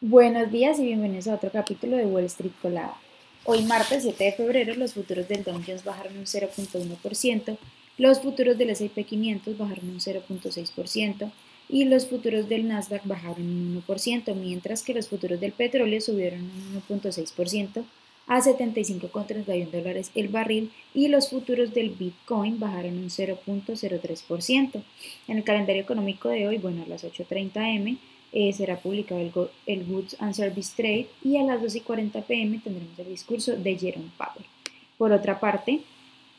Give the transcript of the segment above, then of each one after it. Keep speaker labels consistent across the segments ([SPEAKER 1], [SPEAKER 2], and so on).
[SPEAKER 1] Buenos días y bienvenidos a otro capítulo de Wall Street Colada. Hoy martes 7 de febrero los futuros del Dow Jones bajaron un 0.1%, los futuros del S&P 500 bajaron un 0.6% y los futuros del Nasdaq bajaron un 1%, mientras que los futuros del petróleo subieron un 1.6% a 75,31 dólares el barril y los futuros del Bitcoin bajaron un 0.03%. En el calendario económico de hoy, bueno, a las 8.30 am, eh, será publicado el, Goods and Service Trade y a las 2 y 40 pm tendremos el discurso de Jerome Powell. Por otra parte,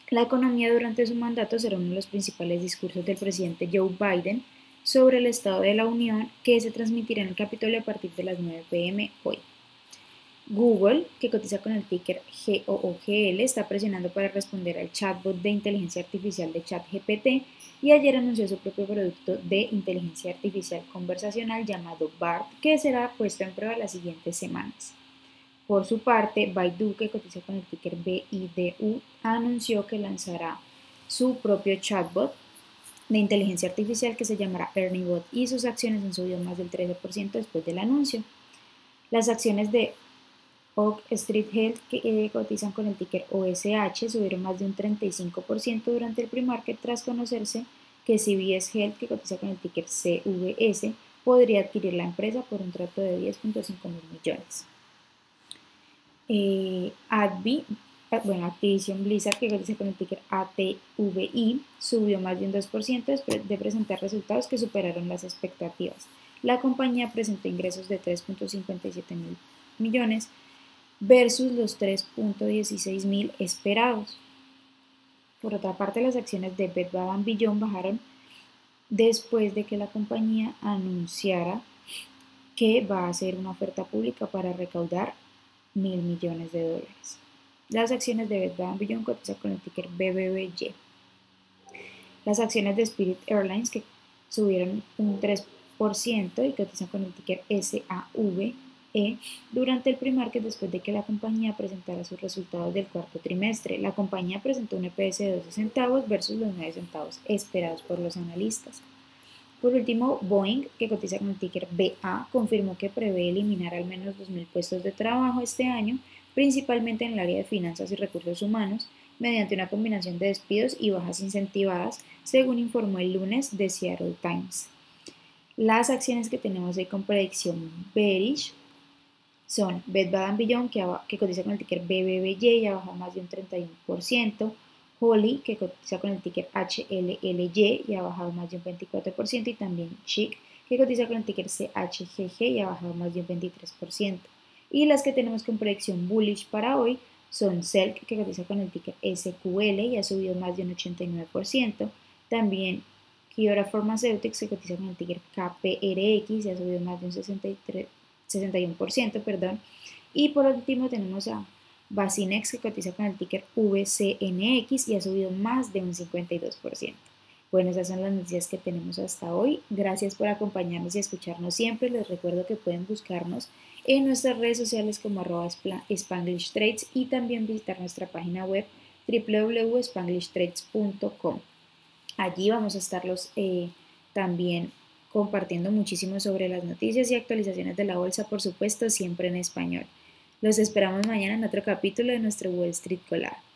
[SPEAKER 1] la economía durante su mandato será uno de los principales discursos del presidente Joe Biden sobre el estado de la Unión que se transmitirá en el Capitolio a partir de las 9 pm hoy. Google, que cotiza con el ticker GOOGL, está presionando para responder al chatbot de inteligencia artificial de ChatGPT y ayer anunció su propio producto de inteligencia artificial conversacional llamado BART, que será puesto en prueba las siguientes semanas. Por su parte, Baidu, que cotiza con el ticker BIDU, anunció que lanzará su propio chatbot de inteligencia artificial que se llamará ErnieBot y sus acciones han subido más del 13% después del anuncio. Las acciones de Oak Street Health, que eh, cotizan con el ticker OSH, subieron más de un 35% durante el pre-market tras conocerse que CBS Health, que cotiza con el ticker CVS, podría adquirir la empresa por un trato de 10.5 mil millones. Eh, Advi, eh, bueno, Activision Blizzard, que cotiza con el ticker ATVI, subió más de un 2% después de presentar resultados que superaron las expectativas. La compañía presentó ingresos de 3.57 mil millones, versus los 3.16 mil esperados. Por otra parte, las acciones de Bed Bath Beyond bajaron después de que la compañía anunciara que va a hacer una oferta pública para recaudar mil millones de dólares. Las acciones de Bed Bath Beyond cotizan con el ticker BBBY. Las acciones de Spirit Airlines que subieron un 3% y cotizan con el ticker SAV e durante el pre-market después de que la compañía presentara sus resultados del cuarto trimestre. La compañía presentó un EPS de 12 centavos versus los 9 centavos esperados por los analistas. Por último, Boeing, que cotiza con el ticker BA, confirmó que prevé eliminar al menos 2.000 puestos de trabajo este año, principalmente en el área de finanzas y recursos humanos, mediante una combinación de despidos y bajas incentivadas, según informó el lunes The Seattle Times. Las acciones que tenemos hoy con predicción bearish son Bed Bath Beyond, que, cotiza con el ticker BBBY y ha bajado más de un 31%, Holly, que cotiza con el ticker HLLY y ha bajado más de un 24%, y también Chic, que cotiza con el ticker CHGG y ha bajado más de un 23%. Y las que tenemos con predicción bullish para hoy son Selk, que cotiza con el ticker SQL y ha subido más de un 89%. También Kiora Pharmaceutics, que cotiza con el ticker KPRX y ha subido más de un 63%. 61%, perdón. Y por último tenemos a Basinex que cotiza con el ticker VCNX y ha subido más de un 52%. Bueno, esas son las noticias que tenemos hasta hoy. Gracias por acompañarnos y escucharnos siempre. Les recuerdo que pueden buscarnos en nuestras redes sociales como arroba Spanglish Trades y también visitar nuestra página web www.spanglishtrades.com. Allí vamos a estarlos eh, también compartiendo muchísimo sobre las noticias y actualizaciones de la bolsa, por supuesto, siempre en español. Los esperamos mañana en otro capítulo de nuestro Wall Street Collab.